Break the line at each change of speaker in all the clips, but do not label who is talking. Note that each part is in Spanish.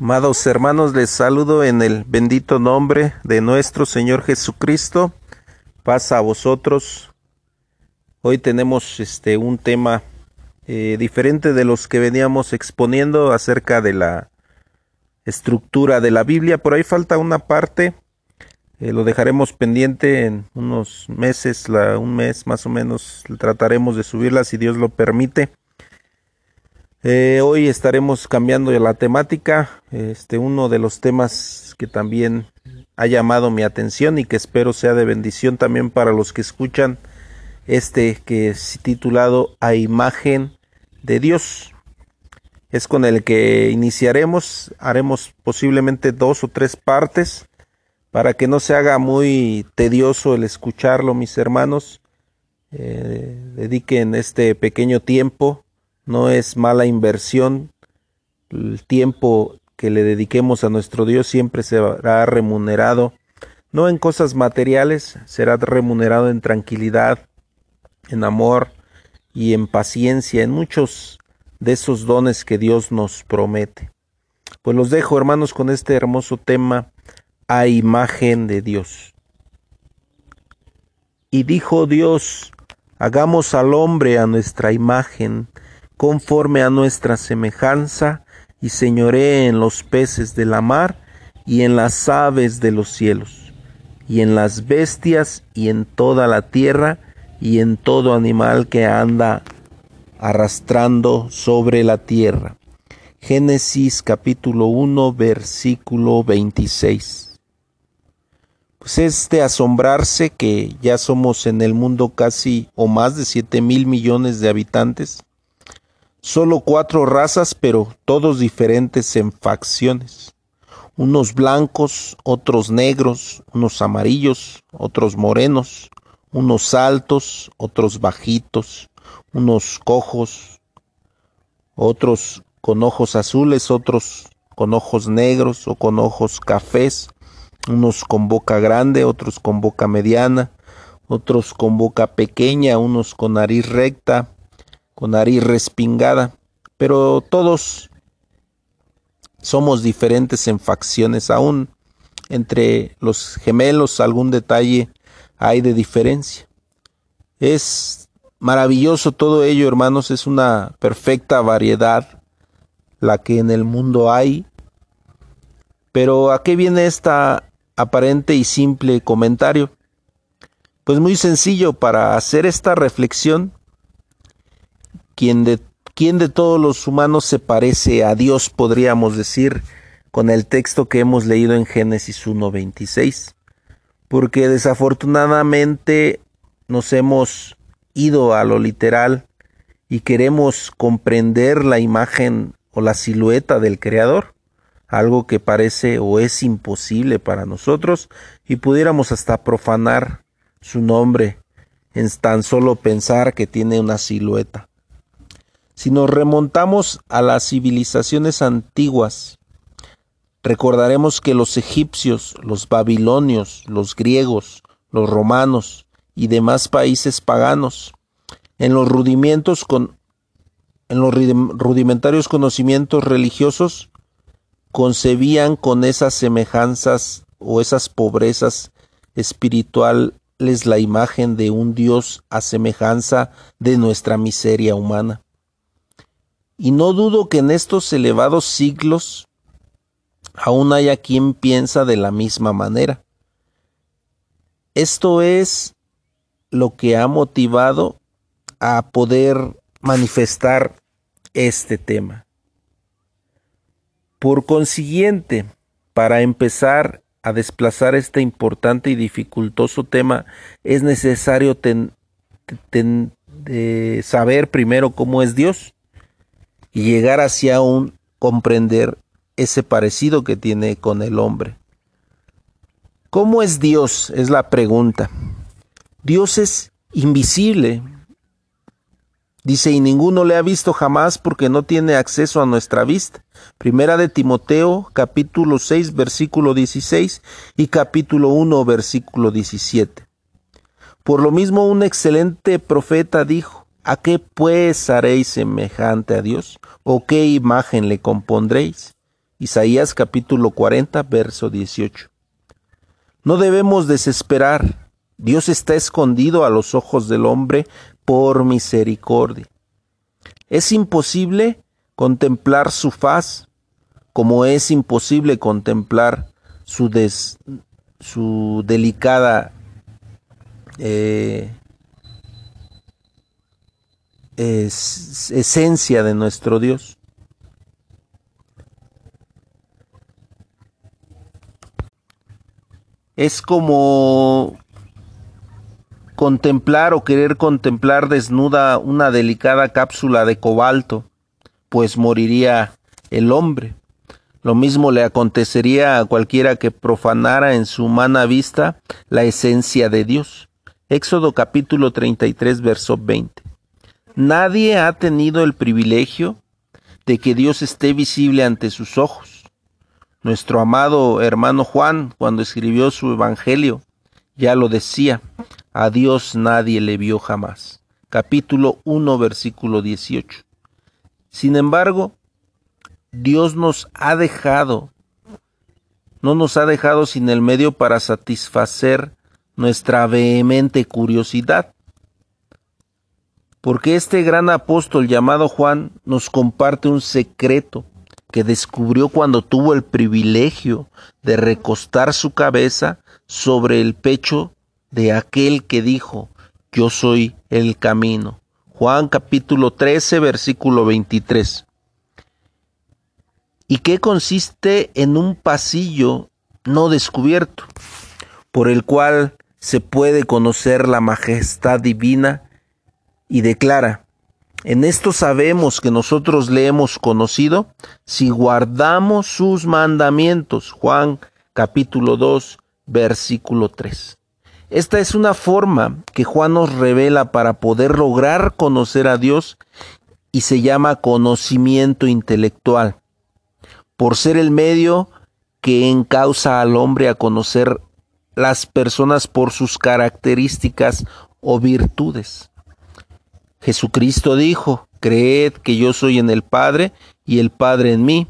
Amados hermanos, les saludo en el bendito nombre de nuestro Señor Jesucristo. Paz a vosotros. Hoy tenemos este un tema eh, diferente de los que veníamos exponiendo acerca de la estructura de la Biblia. Por ahí falta una parte. Eh, lo dejaremos pendiente en unos meses, la, un mes más o menos. Trataremos de subirla si Dios lo permite. Eh, hoy estaremos cambiando la temática, este uno de los temas que también ha llamado mi atención y que espero sea de bendición también para los que escuchan este que es titulado A imagen de Dios. Es con el que iniciaremos, haremos posiblemente dos o tres partes para que no se haga muy tedioso el escucharlo, mis hermanos. Eh, dediquen este pequeño tiempo no es mala inversión. El tiempo que le dediquemos a nuestro Dios siempre será remunerado, no en cosas materiales, será remunerado en tranquilidad, en amor y en paciencia, en muchos de esos dones que Dios nos promete. Pues los dejo, hermanos, con este hermoso tema a imagen de Dios. Y dijo Dios, hagamos al hombre a nuestra imagen, conforme a nuestra semejanza, y señoree en los peces de la mar, y en las aves de los cielos, y en las bestias, y en toda la tierra, y en todo animal que anda arrastrando sobre la tierra. Génesis capítulo 1 versículo 26. Pues es de asombrarse que ya somos en el mundo casi o más de siete mil millones de habitantes Solo cuatro razas, pero todos diferentes en facciones. Unos blancos, otros negros, unos amarillos, otros morenos, unos altos, otros bajitos, unos cojos, otros con ojos azules, otros con ojos negros o con ojos cafés, unos con boca grande, otros con boca mediana, otros con boca pequeña, unos con nariz recta, con nariz respingada, pero todos somos diferentes en facciones, aún entre los gemelos algún detalle hay de diferencia. Es maravilloso todo ello, hermanos, es una perfecta variedad la que en el mundo hay. Pero ¿a qué viene esta aparente y simple comentario? Pues muy sencillo, para hacer esta reflexión ¿Quién de, de todos los humanos se parece a Dios, podríamos decir, con el texto que hemos leído en Génesis 1.26? Porque desafortunadamente nos hemos ido a lo literal y queremos comprender la imagen o la silueta del Creador, algo que parece o es imposible para nosotros y pudiéramos hasta profanar su nombre en tan solo pensar que tiene una silueta. Si nos remontamos a las civilizaciones antiguas, recordaremos que los egipcios, los babilonios, los griegos, los romanos y demás países paganos, en los rudimentos con en los rudimentarios conocimientos religiosos concebían con esas semejanzas o esas pobrezas espirituales la imagen de un Dios a semejanza de nuestra miseria humana. Y no dudo que en estos elevados siglos aún haya quien piensa de la misma manera. Esto es lo que ha motivado a poder manifestar este tema. Por consiguiente, para empezar a desplazar este importante y dificultoso tema, es necesario saber primero cómo es Dios y llegar hacia un comprender ese parecido que tiene con el hombre. ¿Cómo es Dios? Es la pregunta. Dios es invisible. Dice, y ninguno le ha visto jamás porque no tiene acceso a nuestra vista. Primera de Timoteo, capítulo 6, versículo 16 y capítulo 1, versículo 17. Por lo mismo, un excelente profeta dijo, ¿A qué pues haréis semejante a Dios? ¿O qué imagen le compondréis? Isaías capítulo 40, verso 18. No debemos desesperar. Dios está escondido a los ojos del hombre por misericordia. Es imposible contemplar su faz como es imposible contemplar su, su delicada eh, esencia de nuestro Dios. Es como contemplar o querer contemplar desnuda una delicada cápsula de cobalto, pues moriría el hombre. Lo mismo le acontecería a cualquiera que profanara en su humana vista la esencia de Dios. Éxodo capítulo 33, verso 20. Nadie ha tenido el privilegio de que Dios esté visible ante sus ojos. Nuestro amado hermano Juan, cuando escribió su Evangelio, ya lo decía, a Dios nadie le vio jamás. Capítulo 1, versículo 18. Sin embargo, Dios nos ha dejado, no nos ha dejado sin el medio para satisfacer nuestra vehemente curiosidad. Porque este gran apóstol llamado Juan nos comparte un secreto que descubrió cuando tuvo el privilegio de recostar su cabeza sobre el pecho de aquel que dijo, yo soy el camino. Juan capítulo 13, versículo 23 y que consiste en un pasillo no descubierto, por el cual se puede conocer la majestad divina y declara, en esto sabemos que nosotros le hemos conocido si guardamos sus mandamientos. Juan capítulo 2 versículo 3. Esta es una forma que Juan nos revela para poder lograr conocer a Dios y se llama conocimiento intelectual por ser el medio que encausa al hombre a conocer las personas por sus características o virtudes. Jesucristo dijo, creed que yo soy en el Padre y el Padre en mí.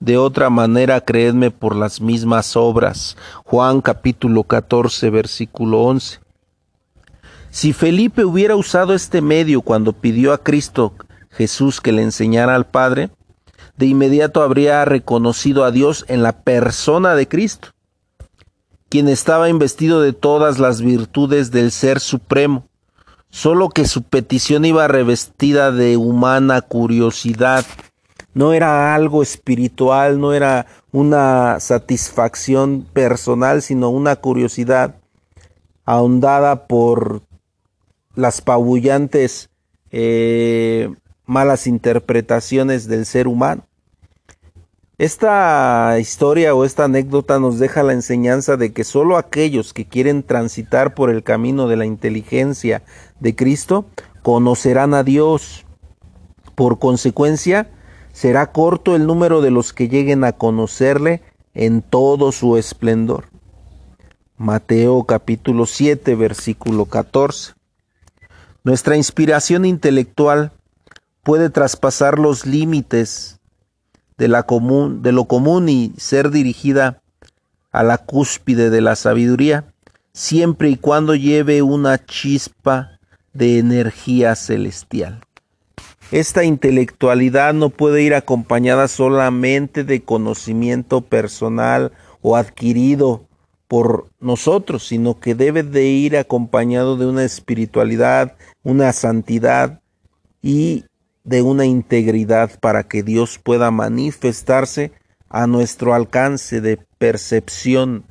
De otra manera, creedme por las mismas obras. Juan capítulo 14, versículo 11. Si Felipe hubiera usado este medio cuando pidió a Cristo Jesús que le enseñara al Padre, de inmediato habría reconocido a Dios en la persona de Cristo, quien estaba investido de todas las virtudes del Ser Supremo, solo que su petición iba revestida de humana curiosidad. No era algo espiritual, no era una satisfacción personal, sino una curiosidad ahondada por las pabullantes eh, malas interpretaciones del ser humano. Esta historia o esta anécdota nos deja la enseñanza de que solo aquellos que quieren transitar por el camino de la inteligencia de Cristo conocerán a Dios. Por consecuencia, será corto el número de los que lleguen a conocerle en todo su esplendor. Mateo capítulo 7 versículo 14. Nuestra inspiración intelectual puede traspasar los límites de, la común, de lo común y ser dirigida a la cúspide de la sabiduría, siempre y cuando lleve una chispa de energía celestial. Esta intelectualidad no puede ir acompañada solamente de conocimiento personal o adquirido por nosotros, sino que debe de ir acompañado de una espiritualidad, una santidad y de una integridad para que Dios pueda manifestarse a nuestro alcance de percepción.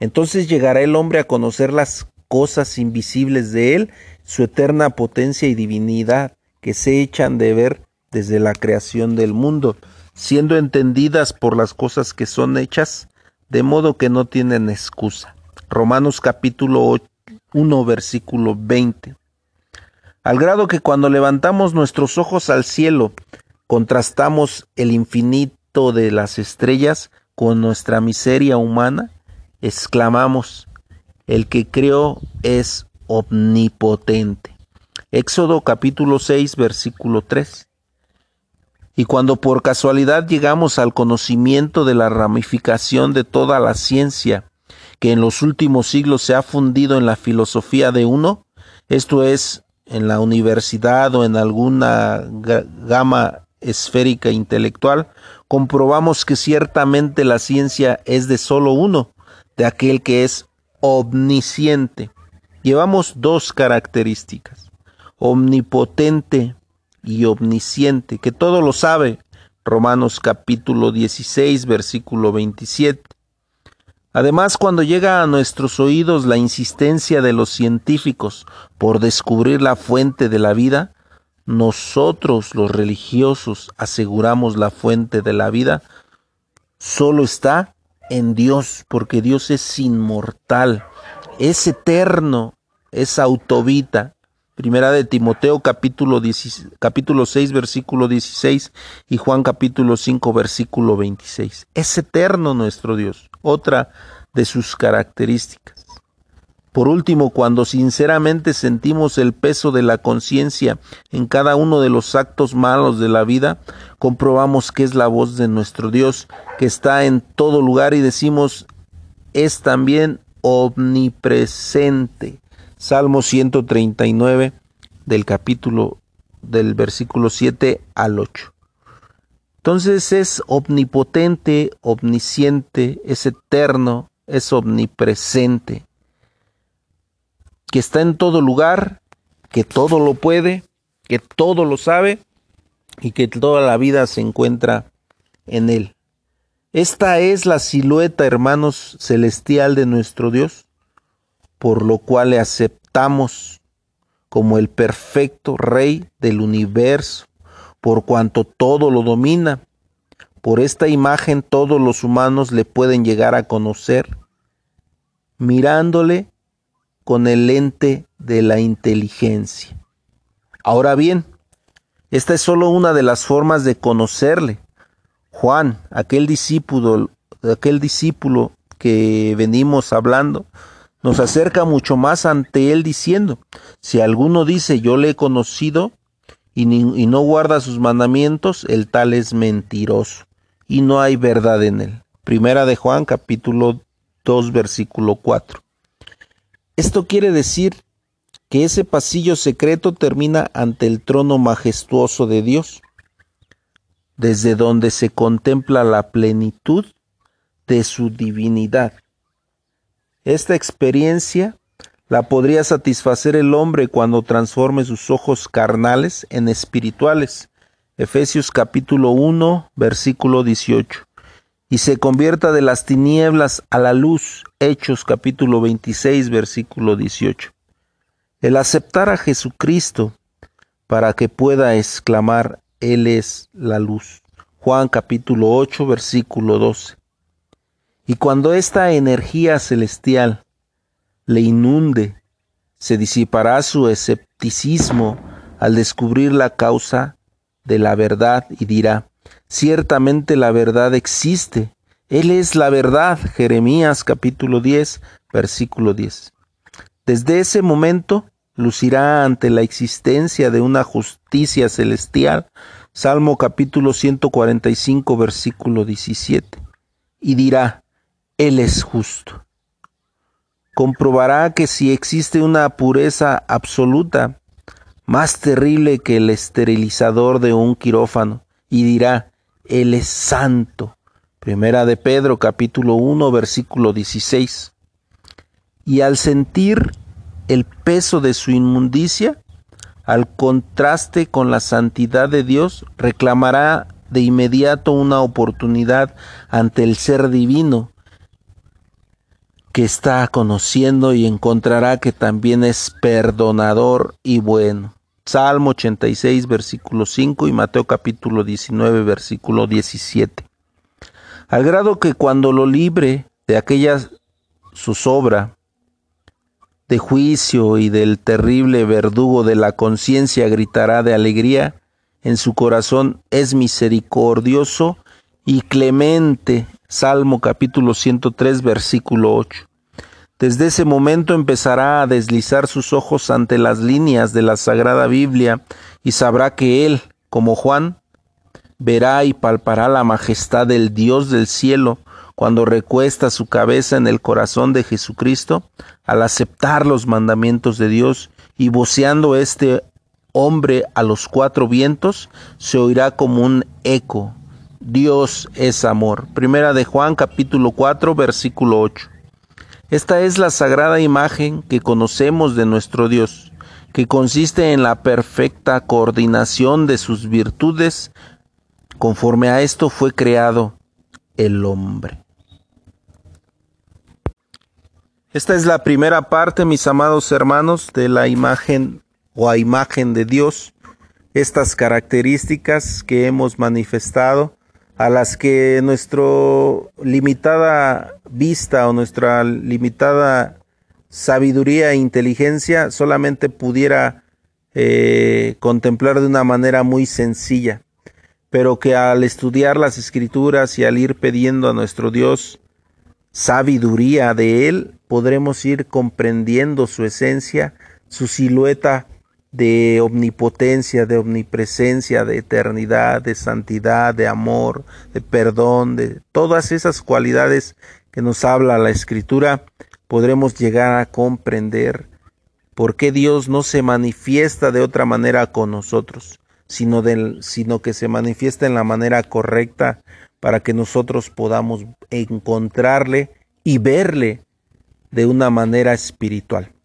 Entonces llegará el hombre a conocer las cosas invisibles de Él, su eterna potencia y divinidad, que se echan de ver desde la creación del mundo, siendo entendidas por las cosas que son hechas, de modo que no tienen excusa. Romanos capítulo 1 versículo 20 al grado que cuando levantamos nuestros ojos al cielo, contrastamos el infinito de las estrellas con nuestra miseria humana, exclamamos, el que creó es omnipotente. Éxodo capítulo 6 versículo 3. Y cuando por casualidad llegamos al conocimiento de la ramificación de toda la ciencia, que en los últimos siglos se ha fundido en la filosofía de uno, esto es, en la universidad o en alguna gama esférica intelectual, comprobamos que ciertamente la ciencia es de solo uno, de aquel que es omnisciente. Llevamos dos características, omnipotente y omnisciente, que todo lo sabe. Romanos capítulo 16, versículo 27. Además, cuando llega a nuestros oídos la insistencia de los científicos por descubrir la fuente de la vida, nosotros los religiosos aseguramos la fuente de la vida, solo está en Dios, porque Dios es inmortal, es eterno, es autovita, Primera de Timoteo capítulo, capítulo 6 versículo 16 y Juan capítulo 5 versículo 26. Es eterno nuestro Dios, otra de sus características. Por último, cuando sinceramente sentimos el peso de la conciencia en cada uno de los actos malos de la vida, comprobamos que es la voz de nuestro Dios que está en todo lugar y decimos es también omnipresente Salmo 139 del capítulo del versículo 7 al 8. Entonces es omnipotente, omnisciente, es eterno, es omnipresente, que está en todo lugar, que todo lo puede, que todo lo sabe y que toda la vida se encuentra en él. Esta es la silueta, hermanos, celestial de nuestro Dios por lo cual le aceptamos como el perfecto Rey del universo, por cuanto todo lo domina. Por esta imagen todos los humanos le pueden llegar a conocer, mirándole con el lente de la inteligencia. Ahora bien, esta es solo una de las formas de conocerle. Juan, aquel discípulo, aquel discípulo que venimos hablando, nos acerca mucho más ante Él diciendo, si alguno dice yo le he conocido y, no guarda sus mandamientos, el tal es mentiroso y no hay verdad en él. Primera de Juan capítulo 2 versículo 4. Esto quiere decir que ese pasillo secreto termina ante el trono majestuoso de Dios, desde donde se contempla la plenitud de su divinidad. Esta experiencia la podría satisfacer el hombre cuando transforme sus ojos carnales en espirituales. Efesios capítulo 1, versículo 18. Y se convierta de las tinieblas a la luz. Hechos capítulo 26, versículo 18. El aceptar a Jesucristo para que pueda exclamar, Él es la luz. Juan capítulo 8, versículo 12. Y cuando esta energía celestial le inunde, se disipará su escepticismo al descubrir la causa de la verdad y dirá, ciertamente la verdad existe, Él es la verdad, Jeremías capítulo 10, versículo 10. Desde ese momento lucirá ante la existencia de una justicia celestial, Salmo capítulo 145, versículo 17, y dirá, él es justo. Comprobará que si existe una pureza absoluta, más terrible que el esterilizador de un quirófano, y dirá, Él es santo. Primera de Pedro capítulo 1 versículo 16. Y al sentir el peso de su inmundicia, al contraste con la santidad de Dios, reclamará de inmediato una oportunidad ante el ser divino que está conociendo y encontrará que también es perdonador y bueno. Salmo 86, versículo 5 y Mateo capítulo 19, versículo 17. Al grado que cuando lo libre de aquella zozobra de juicio y del terrible verdugo de la conciencia gritará de alegría, en su corazón es misericordioso y clemente. Salmo capítulo 103, versículo 8. Desde ese momento empezará a deslizar sus ojos ante las líneas de la Sagrada Biblia y sabrá que él, como Juan, verá y palpará la majestad del Dios del cielo cuando recuesta su cabeza en el corazón de Jesucristo, al aceptar los mandamientos de Dios y voceando este hombre a los cuatro vientos, se oirá como un eco. Dios es amor. Primera de Juan capítulo 4 versículo 8. Esta es la sagrada imagen que conocemos de nuestro Dios, que consiste en la perfecta coordinación de sus virtudes. Conforme a esto fue creado el hombre. Esta es la primera parte, mis amados hermanos, de la imagen o a imagen de Dios. Estas características que hemos manifestado, a las que nuestra limitada vista o nuestra limitada sabiduría e inteligencia solamente pudiera eh, contemplar de una manera muy sencilla, pero que al estudiar las escrituras y al ir pidiendo a nuestro Dios sabiduría de Él, podremos ir comprendiendo su esencia, su silueta de omnipotencia, de omnipresencia, de eternidad, de santidad, de amor, de perdón, de todas esas cualidades que nos habla la Escritura, podremos llegar a comprender por qué Dios no se manifiesta de otra manera con nosotros, sino, del, sino que se manifiesta en la manera correcta para que nosotros podamos encontrarle y verle de una manera espiritual.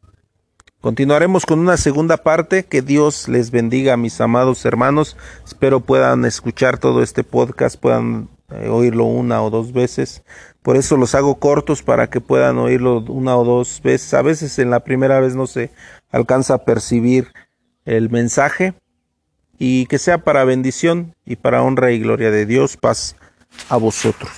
Continuaremos con una segunda parte. Que Dios les bendiga, mis amados hermanos. Espero puedan escuchar todo este podcast, puedan eh, oírlo una o dos veces. Por eso los hago cortos para que puedan oírlo una o dos veces. A veces en la primera vez no se alcanza a percibir el mensaje. Y que sea para bendición y para honra y gloria de Dios. Paz a vosotros.